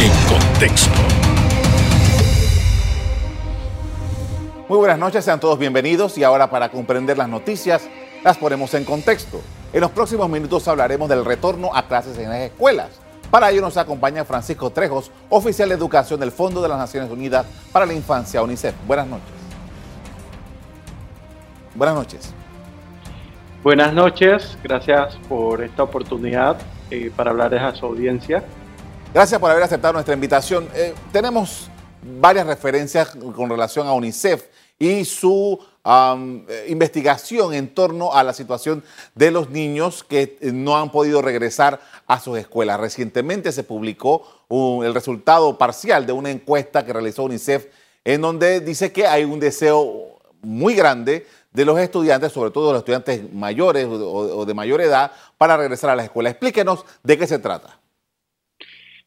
en contexto. Muy buenas noches, sean todos bienvenidos y ahora para comprender las noticias las ponemos en contexto. En los próximos minutos hablaremos del retorno a clases en las escuelas. Para ello nos acompaña Francisco Trejos, oficial de educación del Fondo de las Naciones Unidas para la Infancia, UNICEF. Buenas noches. Buenas noches. Buenas noches, gracias por esta oportunidad eh, para hablar a su audiencia. Gracias por haber aceptado nuestra invitación. Eh, tenemos varias referencias con relación a UNICEF y su eh, investigación en torno a la situación de los niños que eh, no han podido regresar a sus escuelas. Recientemente se publicó el resultado parcial de una encuesta que realizó UNICEF en donde dice que hay un deseo muy grande de los estudiantes, sobre todo de los estudiantes mayores o de mayor edad, para regresar a la escuela. Explíquenos de qué se trata.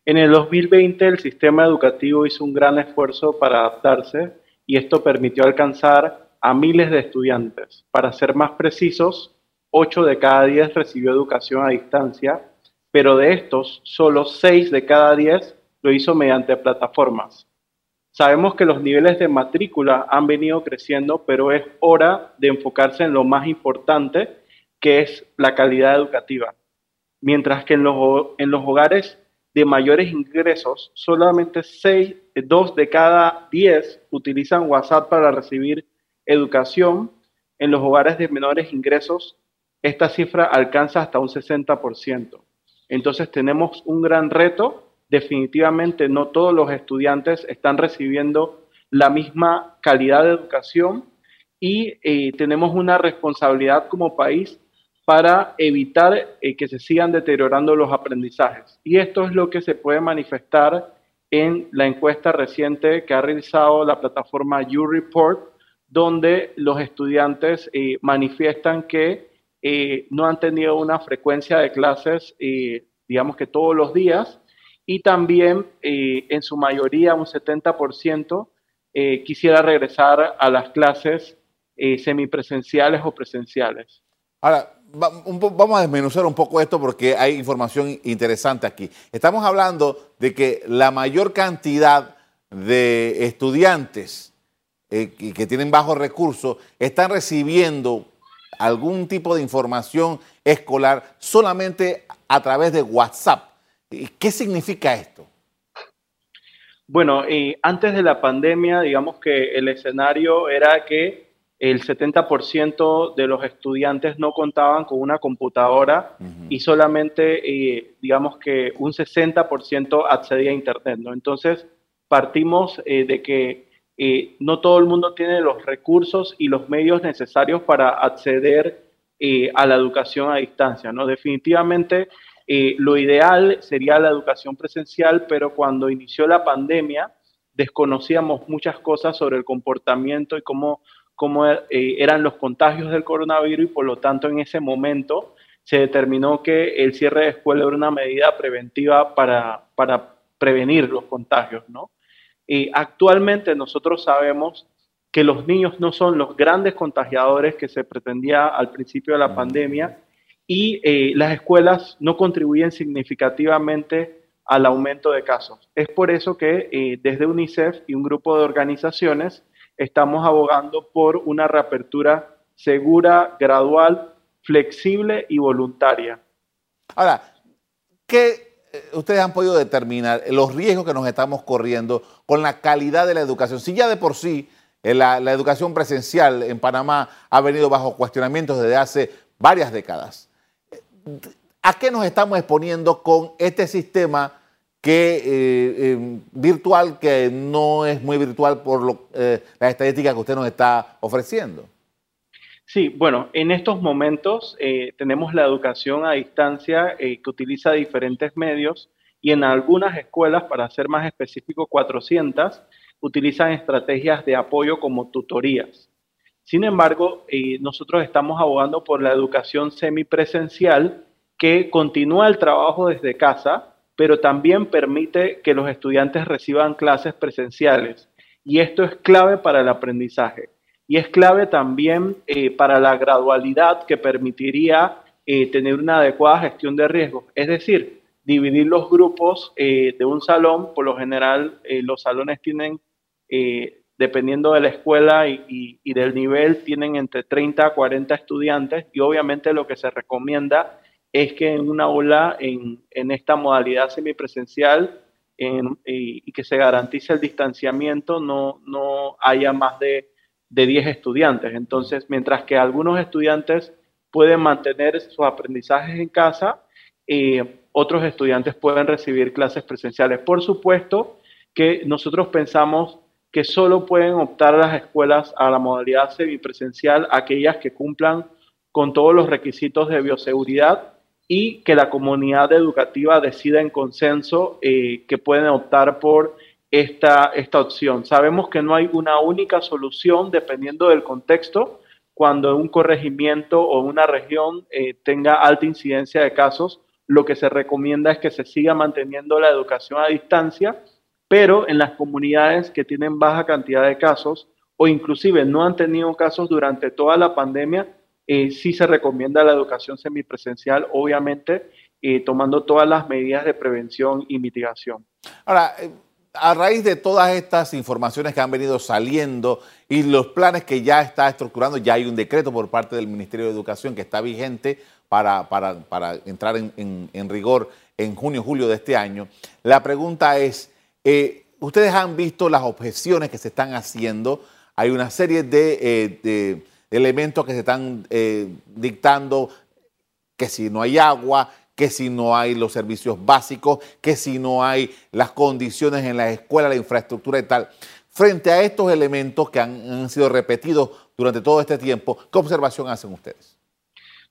En el 2020 el sistema educativo hizo un gran esfuerzo para adaptarse y esto permitió alcanzar a miles de estudiantes. Para ser más precisos, 8 de cada 10 recibió educación a distancia, pero de estos, solo 6 de cada 10 lo hizo mediante plataformas. Sabemos que los niveles de matrícula han venido creciendo, pero es hora de enfocarse en lo más importante, que es la calidad educativa. Mientras que en los, en los hogares de mayores ingresos, solamente 6, 2 de cada 10 utilizan WhatsApp para recibir educación. En los hogares de menores ingresos, esta cifra alcanza hasta un 60%. Entonces tenemos un gran reto. Definitivamente no todos los estudiantes están recibiendo la misma calidad de educación y eh, tenemos una responsabilidad como país para evitar eh, que se sigan deteriorando los aprendizajes. Y esto es lo que se puede manifestar en la encuesta reciente que ha realizado la plataforma YouReport, donde los estudiantes eh, manifiestan que eh, no han tenido una frecuencia de clases, digamos que todos los días, y también en su mayoría, un 70%, quisiera regresar a las clases semipresenciales o presenciales. Ahora, vamos a desmenuzar un poco esto porque hay información interesante aquí. Estamos hablando de que la mayor cantidad de estudiantes eh, que tienen bajos recursos están recibiendo algún tipo de información escolar solamente a través de WhatsApp. ¿Qué significa esto? Bueno, antes de la pandemia, digamos que el escenario era que el 70% de los estudiantes no contaban con una computadora y solamente, eh, digamos que un 60% accedía a Internet, ¿no? Entonces, partimos eh, de que eh, no todo el mundo tiene los recursos y los medios necesarios para acceder a la educación a distancia, ¿no? Definitivamente, lo ideal sería la educación presencial, pero cuando inició la pandemia, desconocíamos muchas cosas sobre el comportamiento y cómo cómo eh, eran los contagios del coronavirus y por lo tanto en ese momento se determinó que el cierre de escuela era una medida preventiva para, para prevenir los contagios, ¿no? Y actualmente nosotros sabemos que los niños no son los grandes contagiadores que se pretendía al principio de la pandemia y eh, las escuelas no contribuyen significativamente al aumento de casos. Es por eso que eh, desde UNICEF y un grupo de organizaciones estamos abogando por una reapertura segura, gradual, flexible y voluntaria. Ahora, ¿qué eh, ustedes han podido determinar los riesgos que nos estamos corriendo con la calidad de la educación? Si ya de por sí eh, la, la educación presencial en Panamá ha venido bajo cuestionamientos desde hace varias décadas, ¿a qué nos estamos exponiendo con este sistema? Que eh, eh, virtual que no es muy virtual por lo, eh, la estadística que usted nos está ofreciendo. Sí, bueno, en estos momentos tenemos la educación a distancia que utiliza diferentes medios y en algunas escuelas, para ser más específico, 400, utilizan estrategias de apoyo como tutorías. Sin embargo, nosotros estamos abogando por la educación semipresencial que continúa el trabajo desde casa, pero también permite que los estudiantes reciban clases presenciales. Y esto es clave para el aprendizaje. Y es clave también eh, para la gradualidad que permitiría eh, tener una adecuada gestión de riesgos. Es decir, dividir los grupos de un salón. Por lo general, los salones tienen, dependiendo de la escuela y, y, del nivel, tienen entre 30 a 40 estudiantes y obviamente lo que se recomienda es que en una aula, en, en esta modalidad semipresencial, y, que se garantice el distanciamiento, no, no haya más de, de 10 estudiantes. Entonces, mientras que algunos estudiantes pueden mantener sus aprendizajes en casa, eh, otros estudiantes pueden recibir clases presenciales. Por supuesto que nosotros pensamos que solo pueden optar las escuelas a la modalidad semipresencial aquellas que cumplan con todos los requisitos de bioseguridad y que la comunidad educativa decida en consenso eh, que pueden optar por esta, esta opción. Sabemos que no hay una única solución dependiendo del contexto. Cuando un corregimiento o una región eh, tenga alta incidencia de casos, lo que se recomienda es que se siga manteniendo la educación a distancia, pero en las comunidades que tienen baja cantidad de casos o inclusive no han tenido casos durante toda la pandemia, eh, sí se recomienda la educación semipresencial, obviamente eh, tomando todas las medidas de prevención y mitigación. Ahora, eh, a raíz de todas estas informaciones que han venido saliendo y los planes que ya está estructurando, ya hay un decreto por parte del Ministerio de Educación que está vigente para, para, entrar en, rigor en junio, julio de este año. La pregunta es, ustedes han visto las objeciones que se están haciendo, hay una serie de elementos que se están eh, dictando, que si no hay agua, que si no hay los servicios básicos, que si no hay las condiciones en la escuela, la infraestructura y tal. Frente a estos elementos que han, sido repetidos durante todo este tiempo, ¿qué observación hacen ustedes?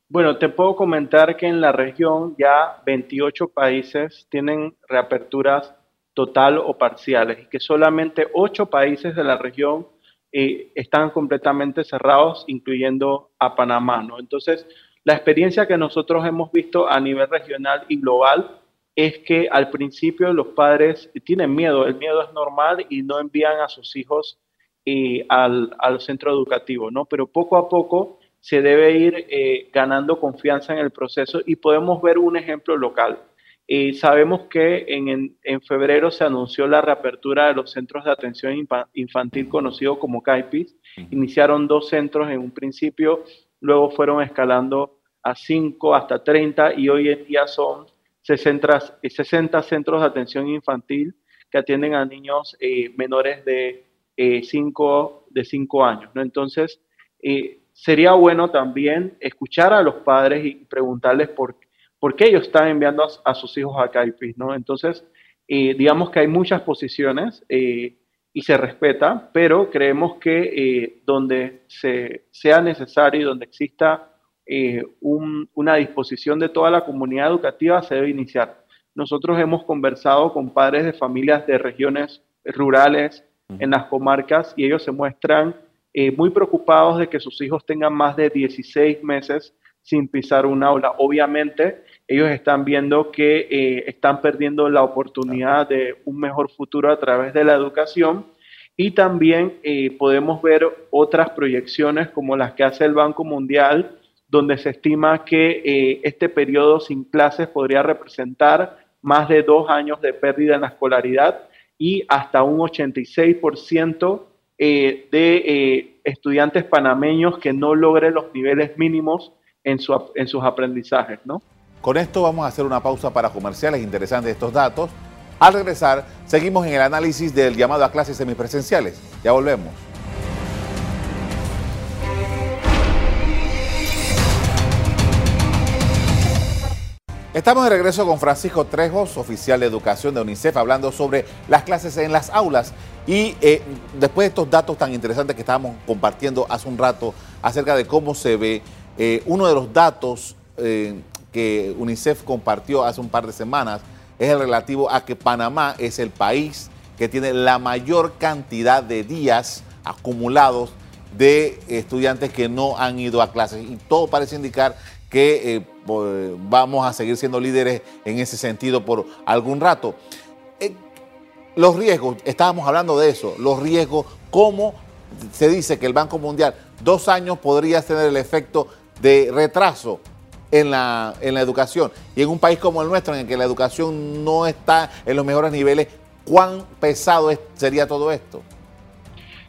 Bueno, te puedo comentar que en la región ya 28 países tienen reaperturas total o parciales y que solamente 8 países de la región están completamente cerrados, incluyendo a Panamá. ¿no? Entonces, la experiencia que nosotros hemos visto a nivel regional y global es que al principio los padres tienen miedo, el miedo es normal y no envían a sus hijos eh, al, al, centro educativo, ¿no? Pero poco a poco se debe ir eh, ganando confianza en el proceso y podemos ver un ejemplo local. Y sabemos que en, febrero se anunció la reapertura de los centros de atención infantil conocidos como CAIPIS. Iniciaron dos centros en un principio, luego fueron escalando a cinco hasta 30 y hoy en día son 60, 60 centros de atención infantil que atienden a niños eh, menores de 5 eh, de cinco años. ¿no? Entonces, eh, sería bueno también escuchar a los padres y preguntarles por qué ¿por qué ellos están enviando a, sus hijos a CAIPIS? ¿no? Entonces, eh, digamos que hay muchas posiciones eh, y se respeta, pero creemos que eh, donde se, sea necesario y donde exista una disposición de toda la comunidad educativa, se debe iniciar. Nosotros hemos conversado con padres de familias de regiones rurales en las comarcas y ellos se muestran muy preocupados de que sus hijos tengan más de 16 meses sin pisar un aula. Obviamente, ellos están viendo que eh, están perdiendo la oportunidad de un mejor futuro a través de la educación y también eh, podemos ver otras proyecciones como las que hace el Banco Mundial, donde se estima que eh, este periodo sin clases podría representar más de dos años de pérdida en la escolaridad y hasta un 86% de estudiantes panameños que no logren los niveles mínimos en, sus aprendizajes, ¿no? Con esto vamos a hacer una pausa para comerciales interesantes estos datos. Al regresar, seguimos en el análisis del llamado a clases semipresenciales. Ya volvemos. Estamos de regreso con Francisco Trejos, oficial de educación de UNICEF, hablando sobre las clases en las aulas. Y eh, después de estos datos tan interesantes que estábamos compartiendo hace un rato acerca de cómo se ve eh, uno de los datos eh, que UNICEF compartió hace un par de semanas es el relativo a que Panamá es el país que tiene la mayor cantidad de días acumulados de estudiantes que no han ido a clases. Y todo parece indicar que eh, vamos a seguir siendo líderes en ese sentido por algún rato. los riesgos, estábamos hablando de eso, los riesgos, cómo se dice que el Banco Mundial dos años podría tener el efecto de retraso en la, en la educación. Y en un país como el nuestro, en el que la educación no está en los mejores niveles, ¿cuán pesado sería todo esto?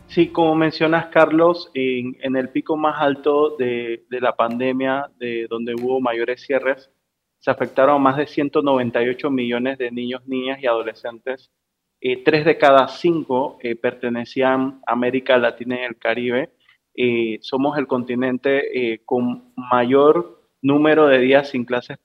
Sí, como mencionas, Carlos, en, el pico más alto de, la pandemia, de donde hubo mayores cierres, se afectaron a más de 198 millones de niños, niñas y adolescentes. Eh, tres de cada cinco eh, pertenecían a América Latina y el Caribe. Eh, somos el continente con mayor número de días sin clases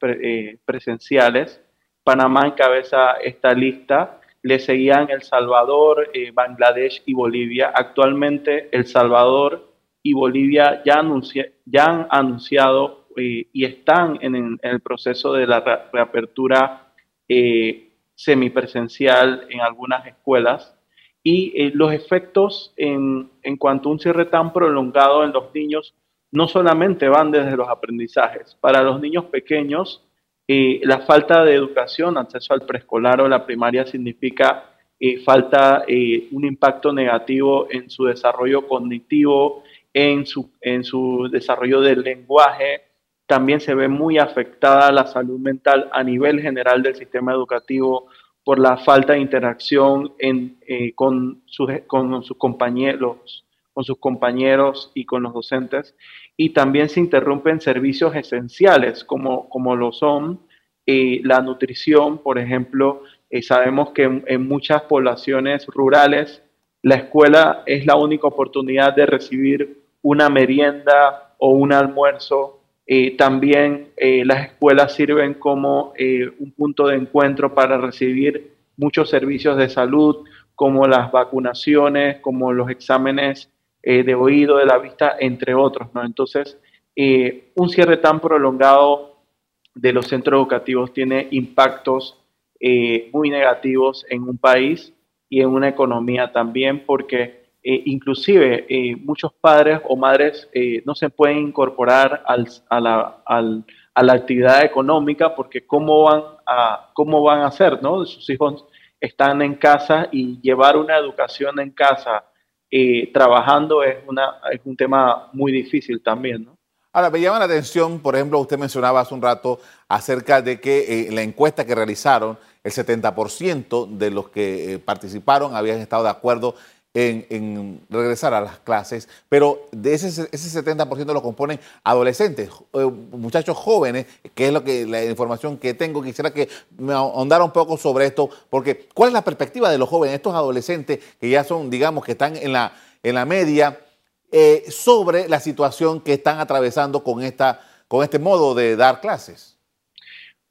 presenciales. Panamá encabeza esta lista le seguían El Salvador, eh, Bangladesh y Bolivia. Actualmente El Salvador y Bolivia ya, han anunciado eh, y están en, el proceso de la reapertura eh, semipresencial en algunas escuelas. Y los efectos en, en cuanto a un cierre tan prolongado en los niños no solamente van desde los aprendizajes. Para los niños pequeños, eh, la falta de educación, acceso al preescolar o la primaria significa eh, falta eh, un impacto negativo en su desarrollo cognitivo, en su, en su desarrollo del lenguaje. También se ve muy afectada la salud mental a nivel general del sistema educativo por la falta de interacción con, sus, con sus compañeros con sus compañeros y con los docentes. Y también se interrumpen servicios esenciales como, como lo son eh, la nutrición, por ejemplo. Eh, sabemos que en, muchas poblaciones rurales la escuela es la única oportunidad de recibir una merienda o un almuerzo. Eh, también las escuelas sirven como un punto de encuentro para recibir muchos servicios de salud, como las vacunaciones, como los exámenes eh, de oído, de la vista, entre otros. ¿no? Entonces, eh, un cierre tan prolongado de los centros educativos tiene impactos eh, muy negativos en un país y en una economía también, porque inclusive muchos padres o madres no se pueden incorporar a, la, a, la, actividad económica porque cómo van a, cómo van a hacer, ¿no? Sus hijos están en casa y llevar una educación en casa eh, trabajando es, una, es un tema muy difícil también, ¿no? Ahora, me llama la atención, por ejemplo, usted mencionaba hace un rato acerca de que eh, la encuesta que realizaron, el 70% de los que eh, participaron habían estado de acuerdo en, regresar a las clases, pero de ese, ese 70% lo componen adolescentes, eh, muchachos jóvenes, que es lo que la información que tengo. Quisiera que me ahondara un poco sobre esto, porque ¿cuál es la perspectiva de los jóvenes, estos adolescentes que ya son, digamos, que están en la, en la media, eh, sobre la situación que están atravesando con, esta, con este modo de dar clases?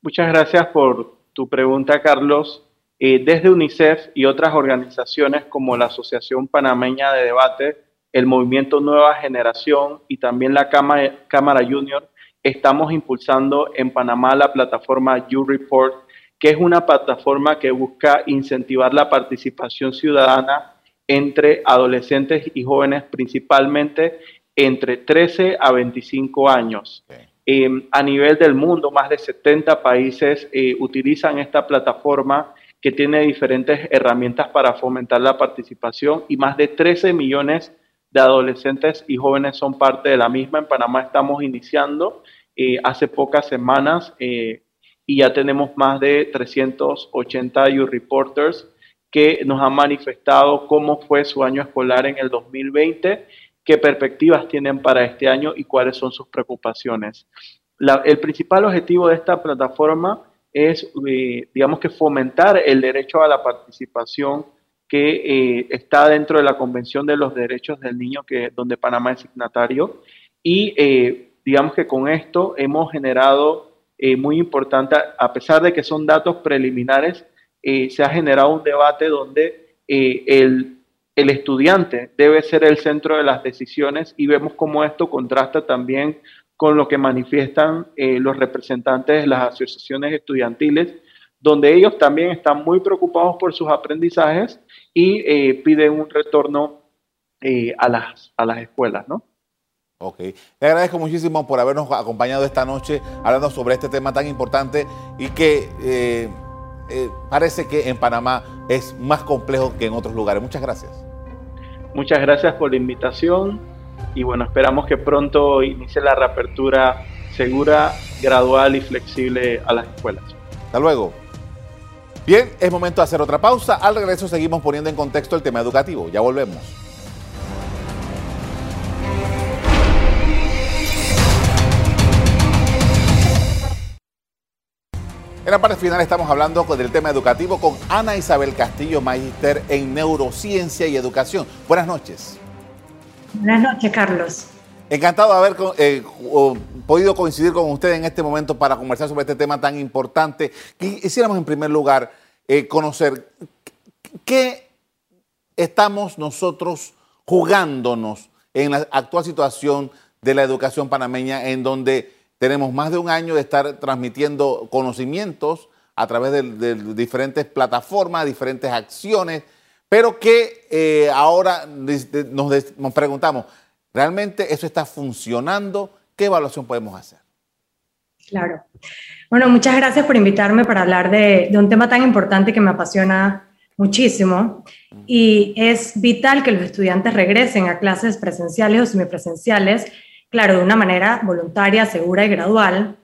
Muchas gracias por tu pregunta, Carlos. Eh, desde UNICEF y otras organizaciones como la Asociación Panameña de Debate, el Movimiento Nueva Generación y también la Cámara, Junior, estamos impulsando en Panamá la plataforma YouReport, que es una plataforma que busca incentivar la participación ciudadana entre adolescentes y jóvenes, principalmente entre 13 a 25 años. Eh, a nivel del mundo, más de 70 países eh, utilizan esta plataforma que tiene diferentes herramientas para fomentar la participación y más de 13 millones de adolescentes y jóvenes son parte de la misma. En Panamá estamos iniciando eh, hace pocas semanas eh, y ya tenemos más de 380 youth reporters que nos han manifestado cómo fue su año escolar en el 2020, qué perspectivas tienen para este año y cuáles son sus preocupaciones. el principal objetivo de esta plataforma es, eh, digamos que fomentar el derecho a la participación que eh, está dentro de la Convención de los Derechos del Niño, que, donde Panamá es signatario. Y eh, digamos que con esto hemos generado muy importante, a pesar de que son datos preliminares, se ha generado un debate donde el, el estudiante debe ser el centro de las decisiones y vemos cómo esto contrasta también con lo que manifiestan eh, los representantes de las asociaciones estudiantiles, donde ellos también están muy preocupados por sus aprendizajes y eh, piden un retorno eh, a, las, a las escuelas, ¿no? Ok. Le agradezco muchísimo por habernos acompañado esta noche hablando sobre este tema tan importante y que parece que en Panamá es más complejo que en otros lugares. Muchas gracias. Muchas gracias por la invitación y bueno, esperamos que pronto inicie la reapertura segura gradual y flexible a las escuelas. Hasta luego. Bien, es momento de hacer otra pausa. Al regreso seguimos poniendo en contexto el tema educativo. Ya volvemos. En la parte final estamos hablando del tema educativo con Ana Isabel Castillo, magíster en neurociencia y educación. Buenas noches. Buenas noches, Carlos. Encantado de haber eh, podido coincidir con usted en este momento para conversar sobre este tema tan importante. Quisiéramos en primer lugar eh, conocer qué estamos nosotros jugándonos en la actual situación de la educación panameña en donde tenemos más de un año de estar transmitiendo conocimientos a través de, diferentes plataformas, diferentes acciones, pero que eh, ahora nos, preguntamos, ¿realmente eso está funcionando? ¿Qué evaluación podemos hacer? Claro. Bueno, muchas gracias por invitarme para hablar de, de un tema tan importante que me apasiona muchísimo y es vital que los estudiantes regresen a clases presenciales o semipresenciales claro, de una manera voluntaria, segura y gradual.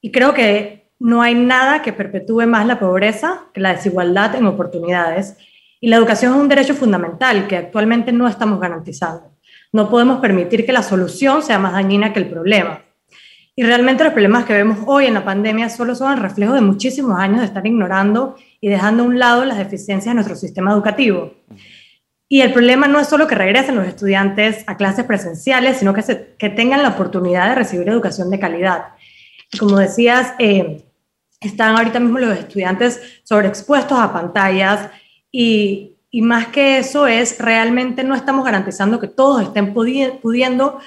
Y creo que no hay nada que perpetúe más la pobreza que la desigualdad en oportunidades. Y la educación es un derecho fundamental que actualmente no estamos garantizando. No podemos permitir que la solución sea más dañina que el problema. Y realmente los problemas que vemos hoy en la pandemia solo son el reflejo de muchísimos años de estar ignorando y dejando a un lado las deficiencias de nuestro sistema educativo. Y el problema no es solo que regresen los estudiantes a clases presenciales, sino que, tengan la oportunidad de recibir educación de calidad. como decías, eh, están ahorita mismo los estudiantes sobreexpuestos a pantallas y, y, más que eso es, realmente no estamos garantizando que todos estén pudiendo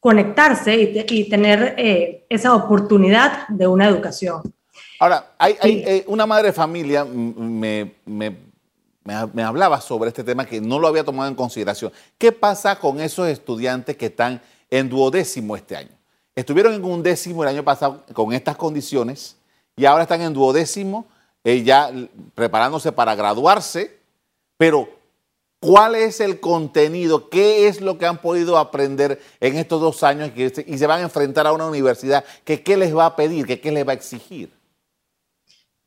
conectarse y, tener eh, esa oportunidad de una educación. Ahora, hay, hay eh, una madre de familia me, me me, hablaba sobre este tema que no lo había tomado en consideración. ¿Qué pasa con esos estudiantes que están en duodécimo este año? Estuvieron en un décimo el año pasado con estas condiciones y ahora están en duodécimo, eh, ya preparándose para graduarse, pero ¿cuál es el contenido? ¿Qué es lo que han podido aprender en estos dos años y se van a enfrentar a una universidad que qué les va a pedir, que qué les va a exigir?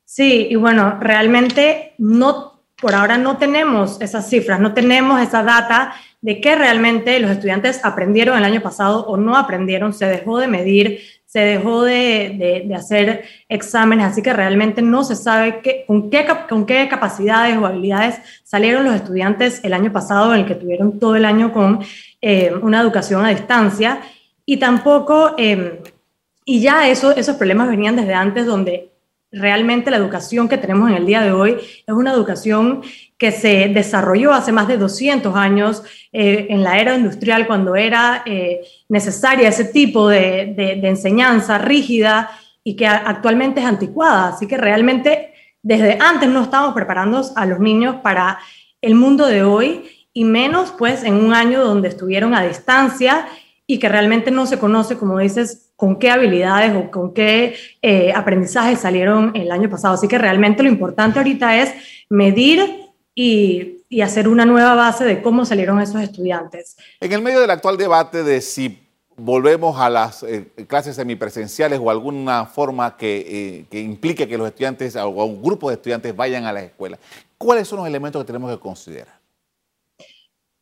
Sí, y bueno, realmente no por ahora no tenemos esas cifras, no tenemos esa data de qué realmente los estudiantes aprendieron el año pasado o no aprendieron, se dejó de medir, se dejó de, hacer exámenes, así que realmente no se sabe qué, con qué capacidades o habilidades salieron los estudiantes el año pasado, en el que tuvieron todo el año con eh, una educación a distancia, y tampoco, eh, y ya eso, esos problemas venían desde antes, donde realmente la educación que tenemos en el día de hoy es una educación que se desarrolló hace más de 200 años eh, en la era industrial, cuando era eh, necesaria ese tipo de, enseñanza rígida y que actualmente es anticuada. Así que realmente desde antes no estamos preparando a los niños para el mundo de hoy y menos pues en un año donde estuvieron a distancia y que realmente no se conoce, como dices, con qué habilidades o con qué eh, aprendizajes salieron el año pasado. Así que realmente lo importante ahorita es medir y, hacer una nueva base de cómo salieron esos estudiantes. En el medio del actual debate de si volvemos a las eh, clases semipresenciales o alguna forma que, eh, implique que los estudiantes o un grupo de estudiantes vayan a la escuela, ¿cuáles son los elementos que tenemos que considerar?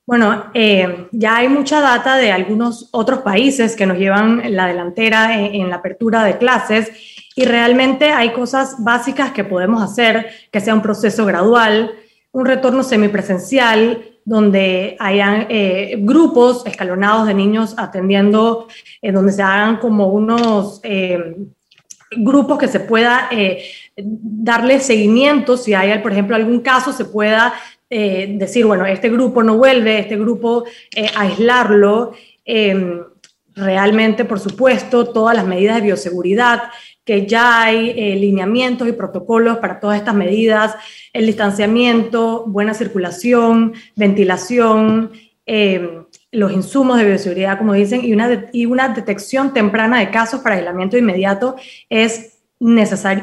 Bueno, eh, ya hay mucha data de algunos otros países que nos llevan la delantera en, la apertura de clases y realmente hay cosas básicas que podemos hacer, que sea un proceso gradual, un retorno semipresencial, donde hayan eh, grupos escalonados de niños atendiendo, eh, donde se hagan como unos grupos que se pueda darle seguimiento, si hay, por ejemplo, algún caso, se pueda eh, decir, bueno, este grupo no vuelve, este grupo eh, aislarlo. Em, realmente, por supuesto, todas las medidas de bioseguridad, que ya hay eh, lineamientos y protocolos para todas estas medidas, el distanciamiento, buena circulación, ventilación, em, los insumos de bioseguridad, como dicen, y una, y una detección temprana de casos para aislamiento inmediato es,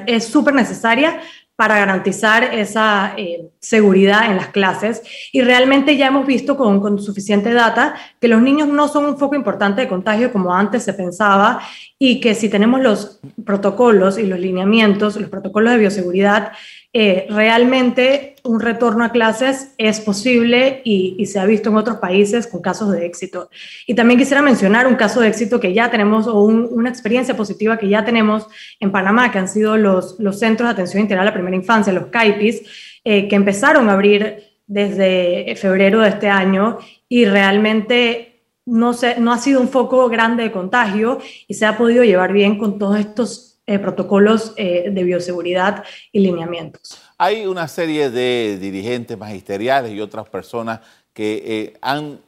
es súper necesaria para garantizar esa eh, seguridad en las clases. Y realmente ya hemos visto con, con, suficiente data que los niños no son un foco importante de contagio como antes se pensaba y que si tenemos los protocolos y los lineamientos, los protocolos de bioseguridad, eh, realmente un retorno a clases es posible y, se ha visto en otros países con casos de éxito. Y también quisiera mencionar un caso de éxito que ya tenemos o una experiencia positiva que ya tenemos en Panamá, que han sido los, los Centros de Atención Integral a la Primera Infancia, los CAIPIS, eh, que empezaron a abrir desde febrero de este año y realmente no, se, no ha sido un foco grande de contagio y se ha podido llevar bien con todos estos eh, protocolos eh, de bioseguridad y lineamientos. Hay una serie de dirigentes magisteriales y otras personas que eh, han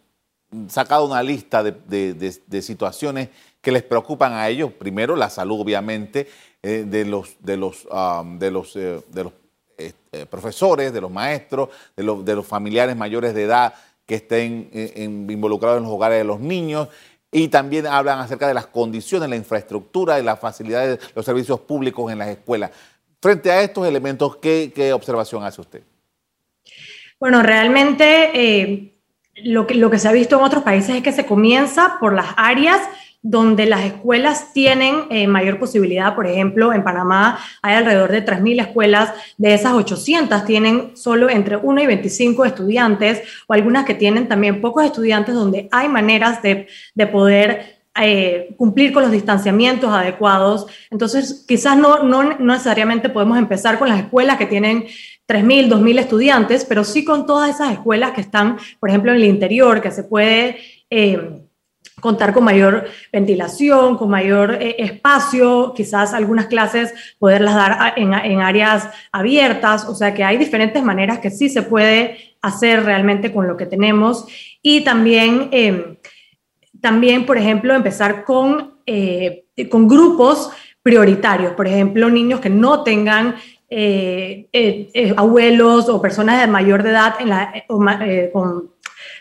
sacado una lista de, situaciones que les preocupan a ellos. Primero, la salud, obviamente, de los, de los, um, de los, de los profesores, de los maestros, de los, de los familiares mayores de edad que estén involucrados en los hogares de los niños y también hablan acerca de las condiciones, la infraestructura y las facilidades, los servicios públicos en las escuelas. Frente a estos elementos, ¿qué, observación hace usted? Bueno, realmente eh, lo que se ha visto en otros países es que se comienza por las áreas donde las escuelas tienen eh, mayor posibilidad. Por ejemplo, en Panamá hay alrededor de 3.000 escuelas, de esas 800 tienen solo entre 1 y 25 estudiantes, o algunas que tienen también pocos estudiantes, donde hay maneras de, poder eh, cumplir con los distanciamientos adecuados. Entonces, quizás no, no, necesariamente podemos empezar con las escuelas que tienen 3.000, 2.000 estudiantes, pero sí con todas esas escuelas que están, por ejemplo, en el interior, que se puede... Eh, contar con mayor ventilación, con mayor eh, espacio, quizás algunas clases poderlas dar en, áreas abiertas, o sea que hay diferentes maneras que sí se puede hacer realmente con lo que tenemos. Y también, em, también por ejemplo, empezar con, eh, con grupos prioritarios, por ejemplo, niños que no tengan eh, abuelos o personas de mayor edad en la, con,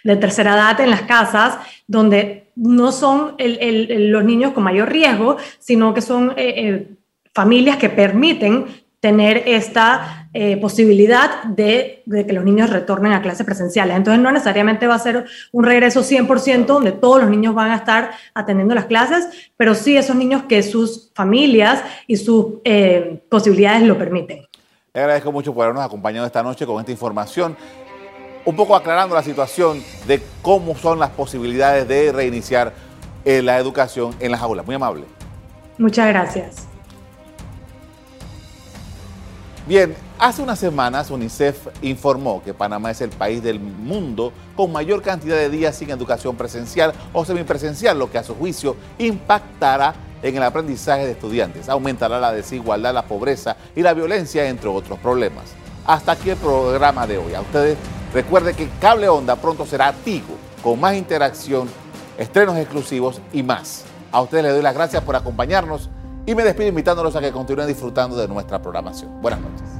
de tercera edad en las casas, donde no son los niños con mayor riesgo, sino que son eh, eh, familias que permiten tener esta eh, posibilidad de, que los niños retornen a clases presenciales. Entonces no necesariamente va a ser un regreso 100% donde todos los niños van a estar atendiendo las clases, pero sí esos niños que sus familias y sus posibilidades lo permiten. Agradezco mucho por habernos acompañado esta noche con esta información un poco aclarando la situación de cómo son las posibilidades de reiniciar eh, la educación en las aulas. Muy amable. Muchas gracias. Bien, hace unas semanas UNICEF informó que Panamá es el país del mundo con mayor cantidad de días sin educación presencial o semipresencial, lo que a su juicio impactará en el aprendizaje de estudiantes, aumentará la desigualdad, la pobreza y la violencia, entre otros problemas. Hasta aquí el programa de hoy. A ustedes Recuerde que Cable Onda pronto será Tigo, con más interacción, estrenos exclusivos y más. A ustedes les doy las gracias por acompañarnos y me despido invitándolos a que continúen disfrutando de nuestra programación. Buenas noches.